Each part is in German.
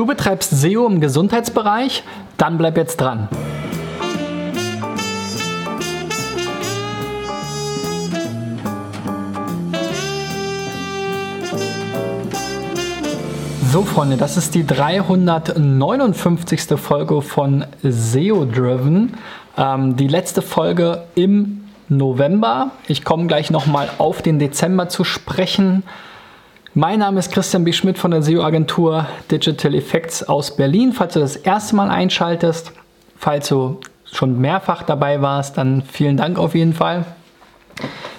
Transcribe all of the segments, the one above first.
Du betreibst SEO im Gesundheitsbereich? Dann bleib jetzt dran. So, Freunde, das ist die 359. Folge von SEO Driven. Ähm, die letzte Folge im November. Ich komme gleich nochmal auf den Dezember zu sprechen. Mein Name ist Christian B. Schmidt von der SEO-Agentur Digital Effects aus Berlin. Falls du das erste Mal einschaltest, falls du schon mehrfach dabei warst, dann vielen Dank auf jeden Fall,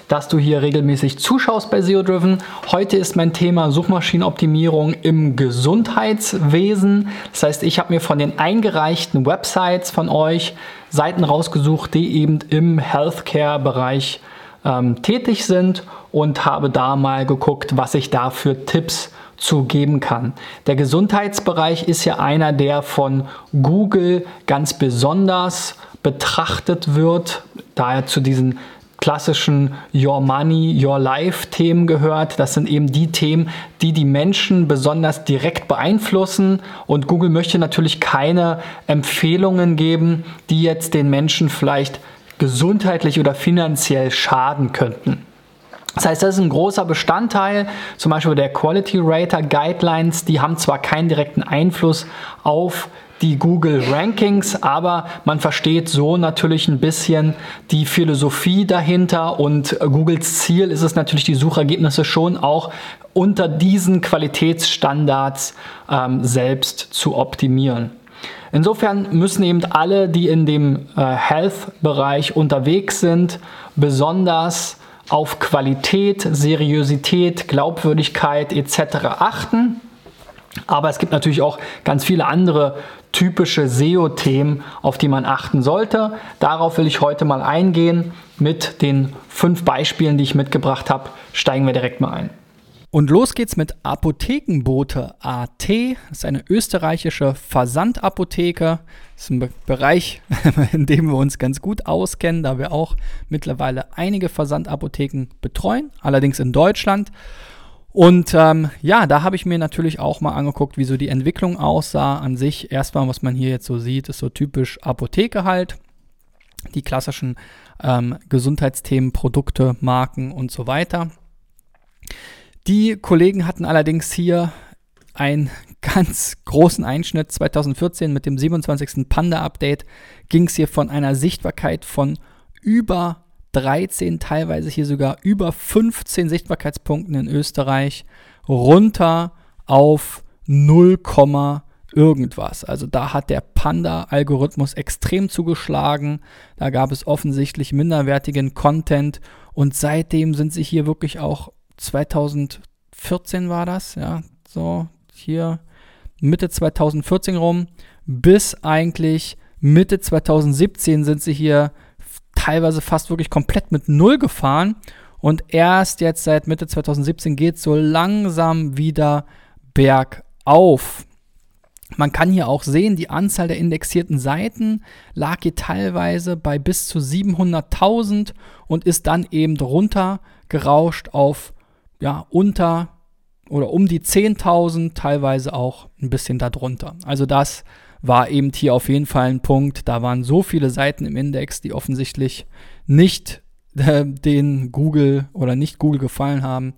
dass du hier regelmäßig zuschaust bei SEO Driven. Heute ist mein Thema Suchmaschinenoptimierung im Gesundheitswesen. Das heißt, ich habe mir von den eingereichten Websites von euch Seiten rausgesucht, die eben im Healthcare-Bereich ähm, tätig sind und habe da mal geguckt, was ich da für Tipps zu geben kann. Der Gesundheitsbereich ist ja einer, der von Google ganz besonders betrachtet wird, da er zu diesen klassischen Your Money, Your Life Themen gehört. Das sind eben die Themen, die die Menschen besonders direkt beeinflussen. Und Google möchte natürlich keine Empfehlungen geben, die jetzt den Menschen vielleicht gesundheitlich oder finanziell schaden könnten. Das heißt, das ist ein großer Bestandteil, zum Beispiel der Quality Rater Guidelines, die haben zwar keinen direkten Einfluss auf die Google Rankings, aber man versteht so natürlich ein bisschen die Philosophie dahinter und Googles Ziel ist es natürlich, die Suchergebnisse schon auch unter diesen Qualitätsstandards ähm, selbst zu optimieren. Insofern müssen eben alle, die in dem äh, Health-Bereich unterwegs sind, besonders auf Qualität, Seriosität, Glaubwürdigkeit etc. achten. Aber es gibt natürlich auch ganz viele andere typische SEO-Themen, auf die man achten sollte. Darauf will ich heute mal eingehen. Mit den fünf Beispielen, die ich mitgebracht habe, steigen wir direkt mal ein. Und los geht's mit Apothekenbote AT. Das ist eine österreichische Versandapotheke. Das ist ein Be Bereich, in dem wir uns ganz gut auskennen, da wir auch mittlerweile einige Versandapotheken betreuen, allerdings in Deutschland. Und ähm, ja, da habe ich mir natürlich auch mal angeguckt, wie so die Entwicklung aussah. An sich erstmal, was man hier jetzt so sieht, ist so typisch Apotheke halt. Die klassischen ähm, Gesundheitsthemen, Produkte, Marken und so weiter. Die Kollegen hatten allerdings hier einen ganz großen Einschnitt. 2014 mit dem 27. Panda-Update ging es hier von einer Sichtbarkeit von über 13, teilweise hier sogar über 15 Sichtbarkeitspunkten in Österreich runter auf 0, irgendwas. Also da hat der Panda-Algorithmus extrem zugeschlagen. Da gab es offensichtlich minderwertigen Content und seitdem sind sie hier wirklich auch 2014 war das, ja, so hier Mitte 2014 rum, bis eigentlich Mitte 2017 sind sie hier teilweise fast wirklich komplett mit Null gefahren und erst jetzt seit Mitte 2017 geht es so langsam wieder bergauf. Man kann hier auch sehen, die Anzahl der indexierten Seiten lag hier teilweise bei bis zu 700.000 und ist dann eben runter gerauscht auf ja, unter oder um die 10.000, teilweise auch ein bisschen darunter. Also das war eben hier auf jeden Fall ein Punkt. Da waren so viele Seiten im Index, die offensichtlich nicht äh, den Google oder nicht Google gefallen haben,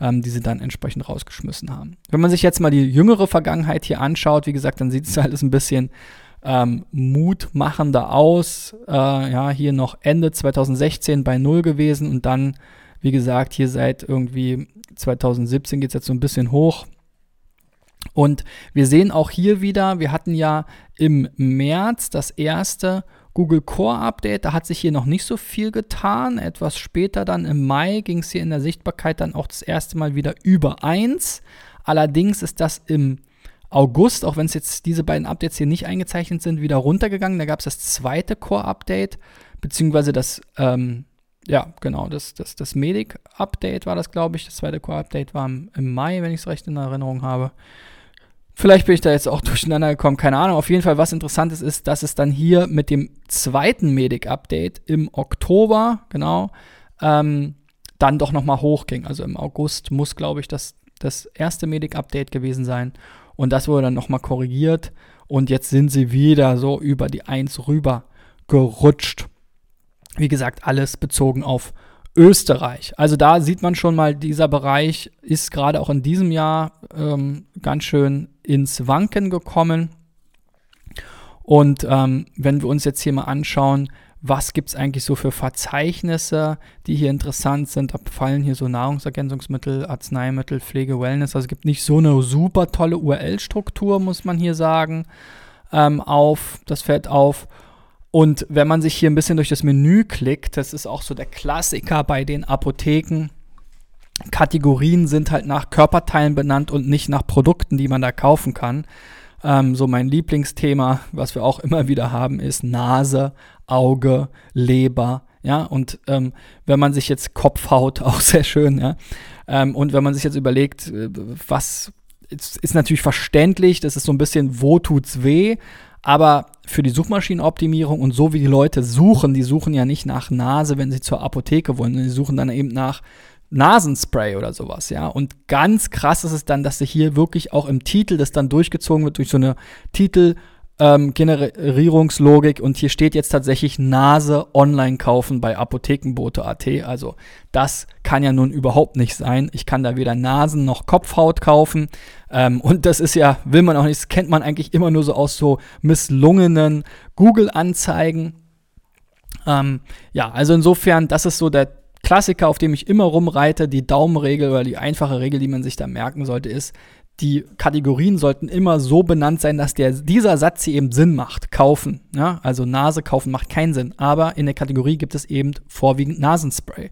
ähm, die sie dann entsprechend rausgeschmissen haben. Wenn man sich jetzt mal die jüngere Vergangenheit hier anschaut, wie gesagt, dann sieht es alles ein bisschen ähm, mutmachender aus. Äh, ja, hier noch Ende 2016 bei Null gewesen und dann wie gesagt, hier seit irgendwie 2017 geht es jetzt so ein bisschen hoch. Und wir sehen auch hier wieder, wir hatten ja im März das erste Google Core Update. Da hat sich hier noch nicht so viel getan. Etwas später dann im Mai ging es hier in der Sichtbarkeit dann auch das erste Mal wieder über 1. Allerdings ist das im August, auch wenn es jetzt diese beiden Updates hier nicht eingezeichnet sind, wieder runtergegangen. Da gab es das zweite Core Update, beziehungsweise das ähm, ja, genau, das, das, das Medic-Update war das, glaube ich. Das zweite Core-Update war im, im Mai, wenn ich es recht in Erinnerung habe. Vielleicht bin ich da jetzt auch durcheinander gekommen, keine Ahnung. Auf jeden Fall, was interessant ist, ist, dass es dann hier mit dem zweiten Medic-Update im Oktober, genau, ähm, dann doch nochmal hochging. Also im August muss, glaube ich, das, das erste Medic-Update gewesen sein. und das wurde dann nochmal korrigiert und jetzt sind sie wieder so über die 1 rüber gerutscht. Wie gesagt, alles bezogen auf Österreich. Also da sieht man schon mal, dieser Bereich ist gerade auch in diesem Jahr ähm, ganz schön ins Wanken gekommen. Und ähm, wenn wir uns jetzt hier mal anschauen, was gibt es eigentlich so für Verzeichnisse, die hier interessant sind. Da fallen hier so Nahrungsergänzungsmittel, Arzneimittel, Pflege, Wellness. Also es gibt nicht so eine super tolle URL-Struktur, muss man hier sagen, ähm, auf. Das fällt auf. Und wenn man sich hier ein bisschen durch das Menü klickt, das ist auch so der Klassiker bei den Apotheken. Kategorien sind halt nach Körperteilen benannt und nicht nach Produkten, die man da kaufen kann. Ähm, so mein Lieblingsthema, was wir auch immer wieder haben, ist Nase, Auge, Leber. Ja, und ähm, wenn man sich jetzt Kopfhaut, auch sehr schön, ja. Ähm, und wenn man sich jetzt überlegt, äh, was ist, ist natürlich verständlich, das ist so ein bisschen, wo tut's weh, aber für die Suchmaschinenoptimierung und so wie die Leute suchen, die suchen ja nicht nach Nase, wenn sie zur Apotheke wollen, die suchen dann eben nach Nasenspray oder sowas, ja. Und ganz krass ist es dann, dass sich hier wirklich auch im Titel das dann durchgezogen wird durch so eine Titel- ähm, Generierungslogik und hier steht jetzt tatsächlich Nase online kaufen bei Apothekenbote.at. Also das kann ja nun überhaupt nicht sein. Ich kann da weder Nasen noch Kopfhaut kaufen. Ähm, und das ist ja, will man auch nicht, das kennt man eigentlich immer nur so aus so misslungenen Google-Anzeigen. Ähm, ja, also insofern, das ist so der Klassiker, auf dem ich immer rumreite, die Daumenregel oder die einfache Regel, die man sich da merken sollte, ist, die Kategorien sollten immer so benannt sein, dass der, dieser Satz hier eben Sinn macht. Kaufen. Ja? Also Nase kaufen macht keinen Sinn. Aber in der Kategorie gibt es eben vorwiegend Nasenspray.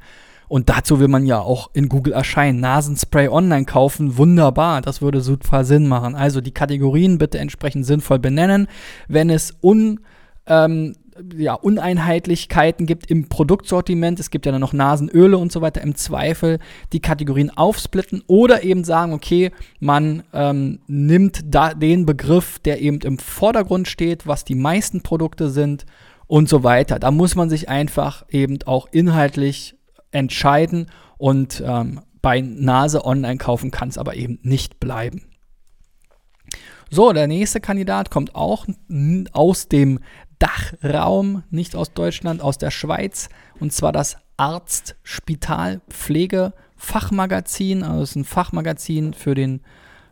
Und dazu will man ja auch in Google erscheinen. Nasenspray online kaufen, wunderbar. Das würde super Sinn machen. Also die Kategorien bitte entsprechend sinnvoll benennen. Wenn es un, ähm, ja, Uneinheitlichkeiten gibt im Produktsortiment. Es gibt ja dann noch Nasenöle und so weiter. Im Zweifel die Kategorien aufsplitten oder eben sagen, okay, man ähm, nimmt da den Begriff, der eben im Vordergrund steht, was die meisten Produkte sind und so weiter. Da muss man sich einfach eben auch inhaltlich entscheiden und ähm, bei Nase online kaufen kann es aber eben nicht bleiben. So, der nächste Kandidat kommt auch aus dem Dachraum, nicht aus Deutschland, aus der Schweiz. Und zwar das Arzt Spital Pflege Fachmagazin. Also es ist ein Fachmagazin für den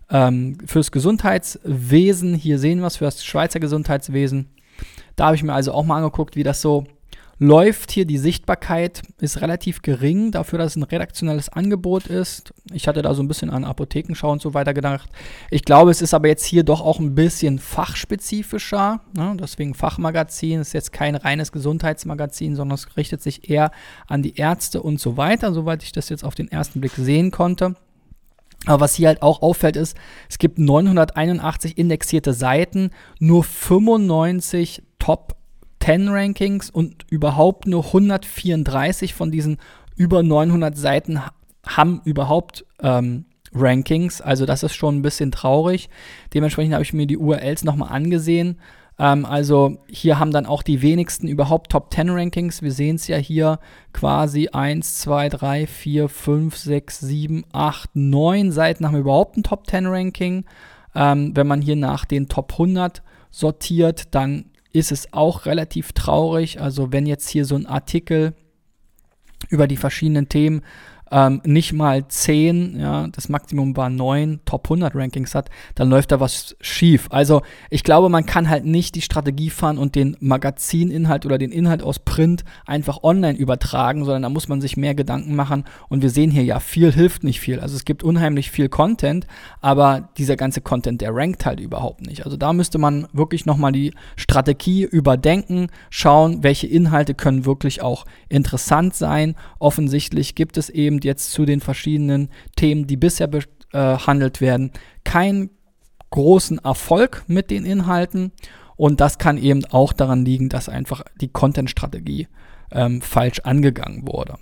ähm, fürs Gesundheitswesen. Hier sehen wir es für das Schweizer Gesundheitswesen. Da habe ich mir also auch mal angeguckt, wie das so läuft hier. Die Sichtbarkeit ist relativ gering, dafür, dass es ein redaktionelles Angebot ist. Ich hatte da so ein bisschen an Apothekenschau und so weiter gedacht. Ich glaube, es ist aber jetzt hier doch auch ein bisschen fachspezifischer. Ne? Deswegen Fachmagazin ist jetzt kein reines Gesundheitsmagazin, sondern es richtet sich eher an die Ärzte und so weiter, soweit ich das jetzt auf den ersten Blick sehen konnte. Aber was hier halt auch auffällt, ist, es gibt 981 indexierte Seiten, nur 95 Top 10 Rankings und überhaupt nur 134 von diesen über 900 Seiten haben überhaupt ähm, Rankings. Also das ist schon ein bisschen traurig. Dementsprechend habe ich mir die URLs nochmal angesehen. Ähm, also hier haben dann auch die wenigsten überhaupt Top 10 Rankings. Wir sehen es ja hier quasi 1, 2, 3, 4, 5, 6, 7, 8, 9 Seiten haben überhaupt ein Top 10 Ranking. Ähm, wenn man hier nach den Top 100 sortiert, dann ist es auch relativ traurig. Also wenn jetzt hier so ein Artikel über die verschiedenen Themen ähm, nicht mal 10, ja, das Maximum war 9 Top 100 Rankings hat, dann läuft da was schief. Also ich glaube, man kann halt nicht die Strategie fahren und den Magazininhalt oder den Inhalt aus Print einfach online übertragen, sondern da muss man sich mehr Gedanken machen. Und wir sehen hier ja, viel hilft nicht viel. Also es gibt unheimlich viel Content, aber dieser ganze Content, der rankt halt überhaupt nicht. Also da müsste man wirklich nochmal die Strategie überdenken, schauen, welche Inhalte können wirklich auch interessant sein. Offensichtlich gibt es eben und jetzt zu den verschiedenen Themen, die bisher behandelt werden, keinen großen Erfolg mit den Inhalten. Und das kann eben auch daran liegen, dass einfach die Content-Strategie ähm, falsch angegangen wurde.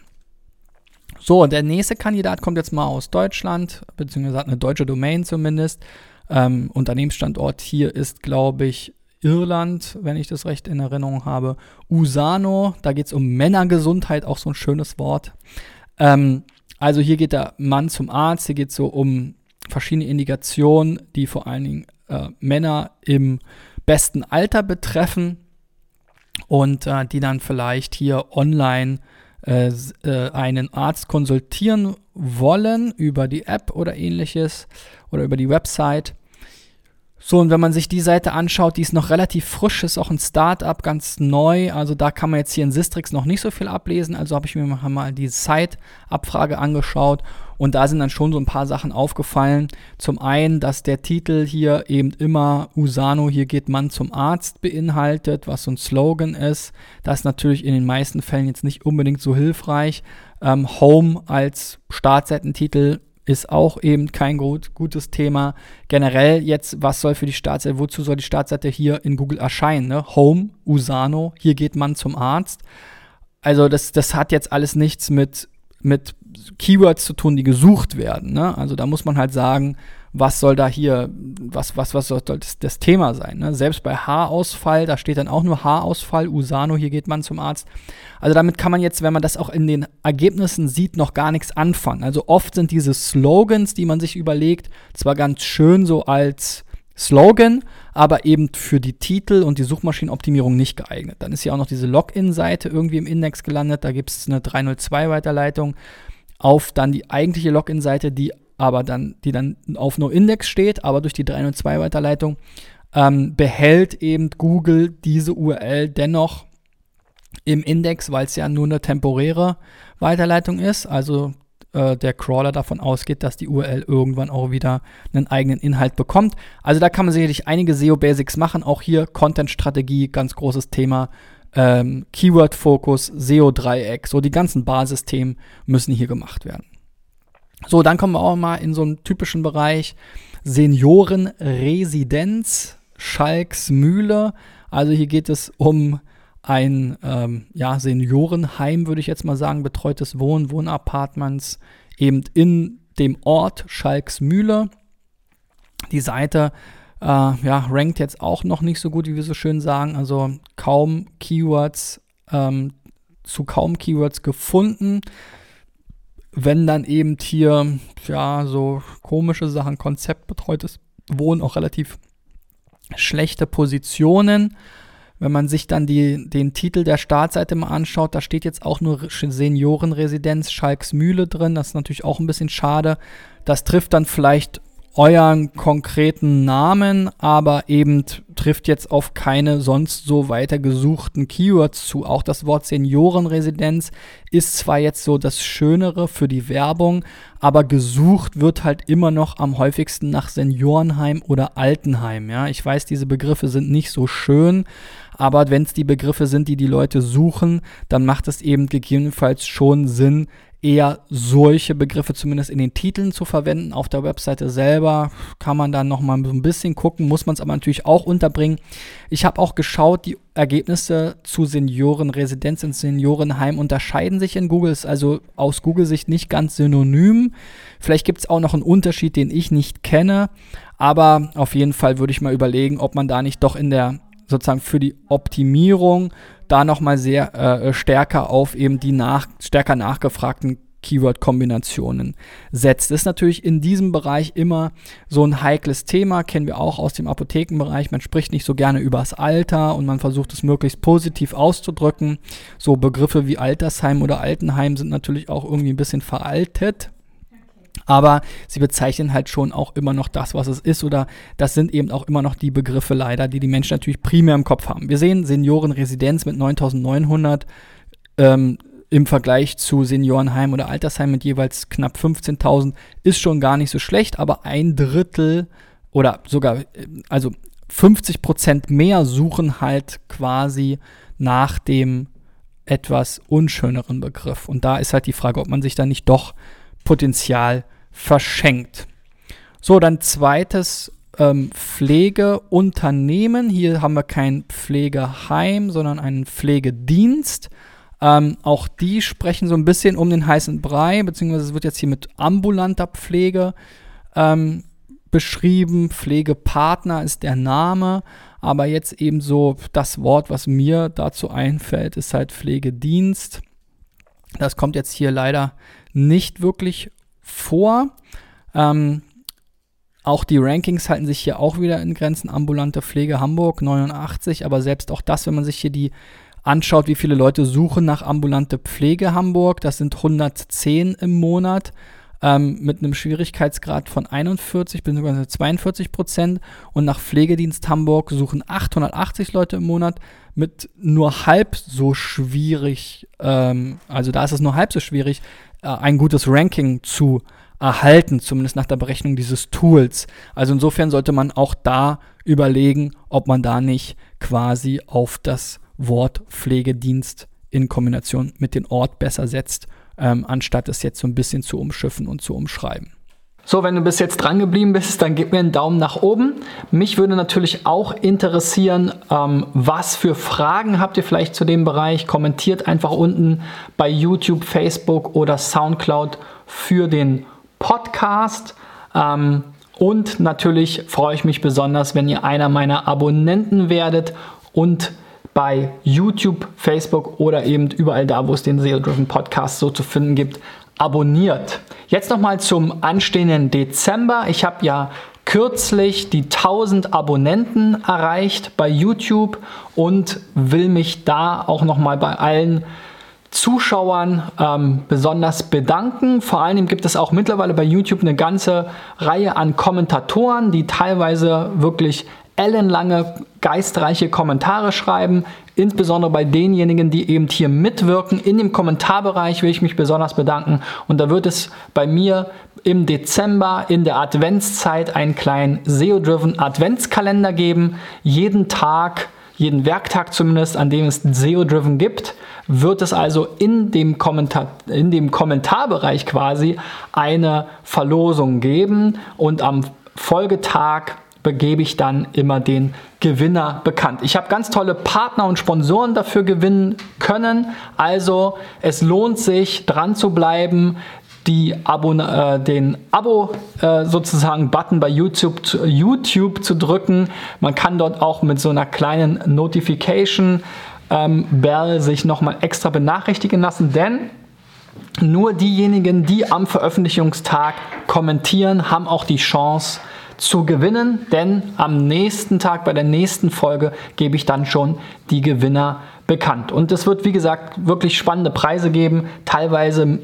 So, der nächste Kandidat kommt jetzt mal aus Deutschland, beziehungsweise hat eine deutsche Domain zumindest. Ähm, Unternehmensstandort hier ist, glaube ich, Irland, wenn ich das recht in Erinnerung habe. Usano, da geht es um Männergesundheit, auch so ein schönes Wort. Ähm, also hier geht der Mann zum Arzt, hier geht es so um verschiedene Indikationen, die vor allen Dingen äh, Männer im besten Alter betreffen und äh, die dann vielleicht hier online äh, äh, einen Arzt konsultieren wollen über die App oder ähnliches oder über die Website. So, und wenn man sich die Seite anschaut, die ist noch relativ frisch, ist auch ein Startup, ganz neu. Also da kann man jetzt hier in Sistrix noch nicht so viel ablesen. Also habe ich mir mal die Site-Abfrage angeschaut und da sind dann schon so ein paar Sachen aufgefallen. Zum einen, dass der Titel hier eben immer Usano, hier geht man zum Arzt beinhaltet, was so ein Slogan ist. Das ist natürlich in den meisten Fällen jetzt nicht unbedingt so hilfreich. Ähm, Home als Startseitentitel ist auch eben kein gut, gutes Thema. Generell jetzt, was soll für die Startseite, wozu soll die Startseite hier in Google erscheinen? Ne? Home, Usano, hier geht man zum Arzt. Also das, das hat jetzt alles nichts mit, mit Keywords zu tun, die gesucht werden. Ne? Also da muss man halt sagen, was soll da hier, was, was, was soll das, das Thema sein? Ne? Selbst bei Haarausfall, da steht dann auch nur Haarausfall, Usano, hier geht man zum Arzt. Also damit kann man jetzt, wenn man das auch in den Ergebnissen sieht, noch gar nichts anfangen. Also oft sind diese Slogans, die man sich überlegt, zwar ganz schön so als Slogan, aber eben für die Titel und die Suchmaschinenoptimierung nicht geeignet. Dann ist hier auch noch diese Login-Seite irgendwie im Index gelandet. Da gibt es eine 302-Weiterleitung auf dann die eigentliche Login-Seite, die aber dann, die dann auf NoIndex steht, aber durch die 302-Weiterleitung ähm, behält eben Google diese URL dennoch im Index, weil es ja nur eine temporäre Weiterleitung ist. Also äh, der Crawler davon ausgeht, dass die URL irgendwann auch wieder einen eigenen Inhalt bekommt. Also da kann man sicherlich einige SEO-Basics machen. Auch hier Content-Strategie, ganz großes Thema ähm, Keyword-Fokus, SEO-Dreieck, so die ganzen Basisthemen müssen hier gemacht werden. So, dann kommen wir auch mal in so einen typischen Bereich Seniorenresidenz, Schalksmühle. Also hier geht es um ein ähm, ja, Seniorenheim, würde ich jetzt mal sagen, betreutes Wohnen, Wohnapartments, eben in dem Ort Schalksmühle. Die Seite äh, ja, rankt jetzt auch noch nicht so gut, wie wir so schön sagen. Also kaum Keywords, ähm, zu kaum Keywords gefunden. Wenn dann eben hier, ja, so komische Sachen, konzeptbetreutes Wohnen, auch relativ schlechte Positionen. Wenn man sich dann die, den Titel der Startseite mal anschaut, da steht jetzt auch nur Seniorenresidenz Schalksmühle drin. Das ist natürlich auch ein bisschen schade. Das trifft dann vielleicht euren konkreten Namen, aber eben trifft jetzt auf keine sonst so weiter gesuchten Keywords zu. Auch das Wort Seniorenresidenz ist zwar jetzt so das Schönere für die Werbung, aber gesucht wird halt immer noch am häufigsten nach Seniorenheim oder Altenheim. Ja, ich weiß, diese Begriffe sind nicht so schön, aber wenn es die Begriffe sind, die die Leute suchen, dann macht es eben gegebenenfalls schon Sinn, eher solche Begriffe zumindest in den Titeln zu verwenden. Auf der Webseite selber kann man dann noch mal so ein bisschen gucken, muss man es aber natürlich auch unterbringen. Ich habe auch geschaut, die Ergebnisse zu Seniorenresidenz und Seniorenheim unterscheiden sich in Google, ist also aus Google-Sicht nicht ganz synonym. Vielleicht gibt es auch noch einen Unterschied, den ich nicht kenne, aber auf jeden Fall würde ich mal überlegen, ob man da nicht doch in der sozusagen für die Optimierung da nochmal sehr äh, stärker auf eben die nach, stärker nachgefragten Keyword-Kombinationen setzt. Das ist natürlich in diesem Bereich immer so ein heikles Thema, kennen wir auch aus dem Apothekenbereich. Man spricht nicht so gerne über das Alter und man versucht es möglichst positiv auszudrücken. So Begriffe wie Altersheim oder Altenheim sind natürlich auch irgendwie ein bisschen veraltet. Aber sie bezeichnen halt schon auch immer noch das, was es ist, oder das sind eben auch immer noch die Begriffe leider, die die Menschen natürlich primär im Kopf haben. Wir sehen Seniorenresidenz mit 9900 ähm, im Vergleich zu Seniorenheim oder Altersheim mit jeweils knapp 15.000 ist schon gar nicht so schlecht, aber ein Drittel oder sogar, also 50 Prozent mehr suchen halt quasi nach dem etwas unschöneren Begriff. Und da ist halt die Frage, ob man sich da nicht doch Potenzial verschenkt. So, dann zweites ähm, Pflegeunternehmen. Hier haben wir kein Pflegeheim, sondern einen Pflegedienst. Ähm, auch die sprechen so ein bisschen um den heißen Brei, beziehungsweise es wird jetzt hier mit ambulanter Pflege ähm, beschrieben. Pflegepartner ist der Name, aber jetzt eben so das Wort, was mir dazu einfällt, ist halt Pflegedienst. Das kommt jetzt hier leider nicht wirklich vor. Ähm, auch die Rankings halten sich hier auch wieder in Grenzen. Ambulante Pflege Hamburg 89, aber selbst auch das, wenn man sich hier die anschaut, wie viele Leute suchen nach ambulante Pflege Hamburg, das sind 110 im Monat ähm, mit einem Schwierigkeitsgrad von 41 bzw. 42 Prozent und nach Pflegedienst Hamburg suchen 880 Leute im Monat mit nur halb so schwierig, ähm, also da ist es nur halb so schwierig, äh, ein gutes Ranking zu erhalten, zumindest nach der Berechnung dieses Tools. Also insofern sollte man auch da überlegen, ob man da nicht quasi auf das Wort Pflegedienst in Kombination mit dem Ort besser setzt, ähm, anstatt es jetzt so ein bisschen zu umschiffen und zu umschreiben. So, wenn du bis jetzt dran geblieben bist, dann gib mir einen Daumen nach oben. Mich würde natürlich auch interessieren, ähm, was für Fragen habt ihr vielleicht zu dem Bereich? Kommentiert einfach unten bei YouTube, Facebook oder SoundCloud für den Podcast. Ähm, und natürlich freue ich mich besonders, wenn ihr einer meiner Abonnenten werdet und bei YouTube, Facebook oder eben überall da, wo es den SEO-Driven Podcast so zu finden gibt, abonniert. Jetzt nochmal zum anstehenden Dezember. Ich habe ja kürzlich die 1000 Abonnenten erreicht bei YouTube und will mich da auch nochmal bei allen Zuschauern ähm, besonders bedanken. Vor allem gibt es auch mittlerweile bei YouTube eine ganze Reihe an Kommentatoren, die teilweise wirklich ellenlange, geistreiche Kommentare schreiben. Insbesondere bei denjenigen, die eben hier mitwirken. In dem Kommentarbereich will ich mich besonders bedanken. Und da wird es bei mir im Dezember in der Adventszeit einen kleinen SEO-driven Adventskalender geben. Jeden Tag, jeden Werktag zumindest, an dem es SEO-driven gibt, wird es also in dem, Kommentar, in dem Kommentarbereich quasi eine Verlosung geben. Und am Folgetag begebe ich dann immer den Gewinner bekannt. Ich habe ganz tolle Partner und Sponsoren dafür gewinnen können. Also es lohnt sich dran zu bleiben, die Abo, äh, den Abo äh, sozusagen Button bei YouTube zu, YouTube zu drücken. Man kann dort auch mit so einer kleinen Notification ähm, Bell sich nochmal extra benachrichtigen lassen, denn nur diejenigen, die am Veröffentlichungstag kommentieren, haben auch die Chance, zu gewinnen, denn am nächsten Tag bei der nächsten Folge gebe ich dann schon die Gewinner bekannt. Und es wird, wie gesagt, wirklich spannende Preise geben, teilweise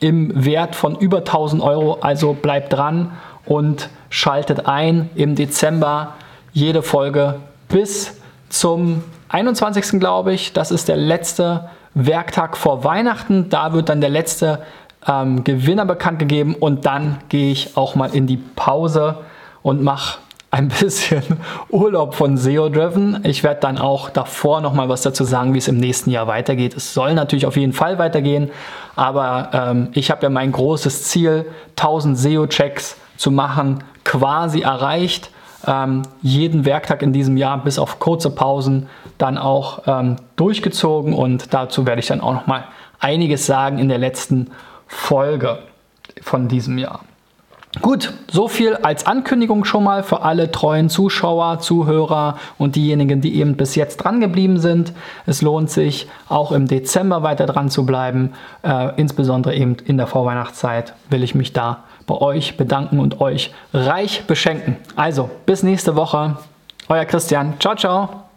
im Wert von über 1000 Euro. Also bleibt dran und schaltet ein im Dezember jede Folge bis zum 21. glaube ich. Das ist der letzte Werktag vor Weihnachten. Da wird dann der letzte ähm, Gewinner bekannt gegeben und dann gehe ich auch mal in die Pause und mache ein bisschen Urlaub von SEO Driven. Ich werde dann auch davor noch mal was dazu sagen, wie es im nächsten Jahr weitergeht. Es soll natürlich auf jeden Fall weitergehen, aber ähm, ich habe ja mein großes Ziel, 1000 SEO-Checks zu machen, quasi erreicht. Ähm, jeden Werktag in diesem Jahr bis auf kurze Pausen dann auch ähm, durchgezogen und dazu werde ich dann auch noch mal einiges sagen in der letzten Folge von diesem Jahr. Gut, so viel als Ankündigung schon mal für alle treuen Zuschauer, Zuhörer und diejenigen, die eben bis jetzt dran geblieben sind. Es lohnt sich auch im Dezember weiter dran zu bleiben. Äh, insbesondere eben in der Vorweihnachtszeit will ich mich da bei euch bedanken und euch reich beschenken. Also, bis nächste Woche. Euer Christian. Ciao, ciao.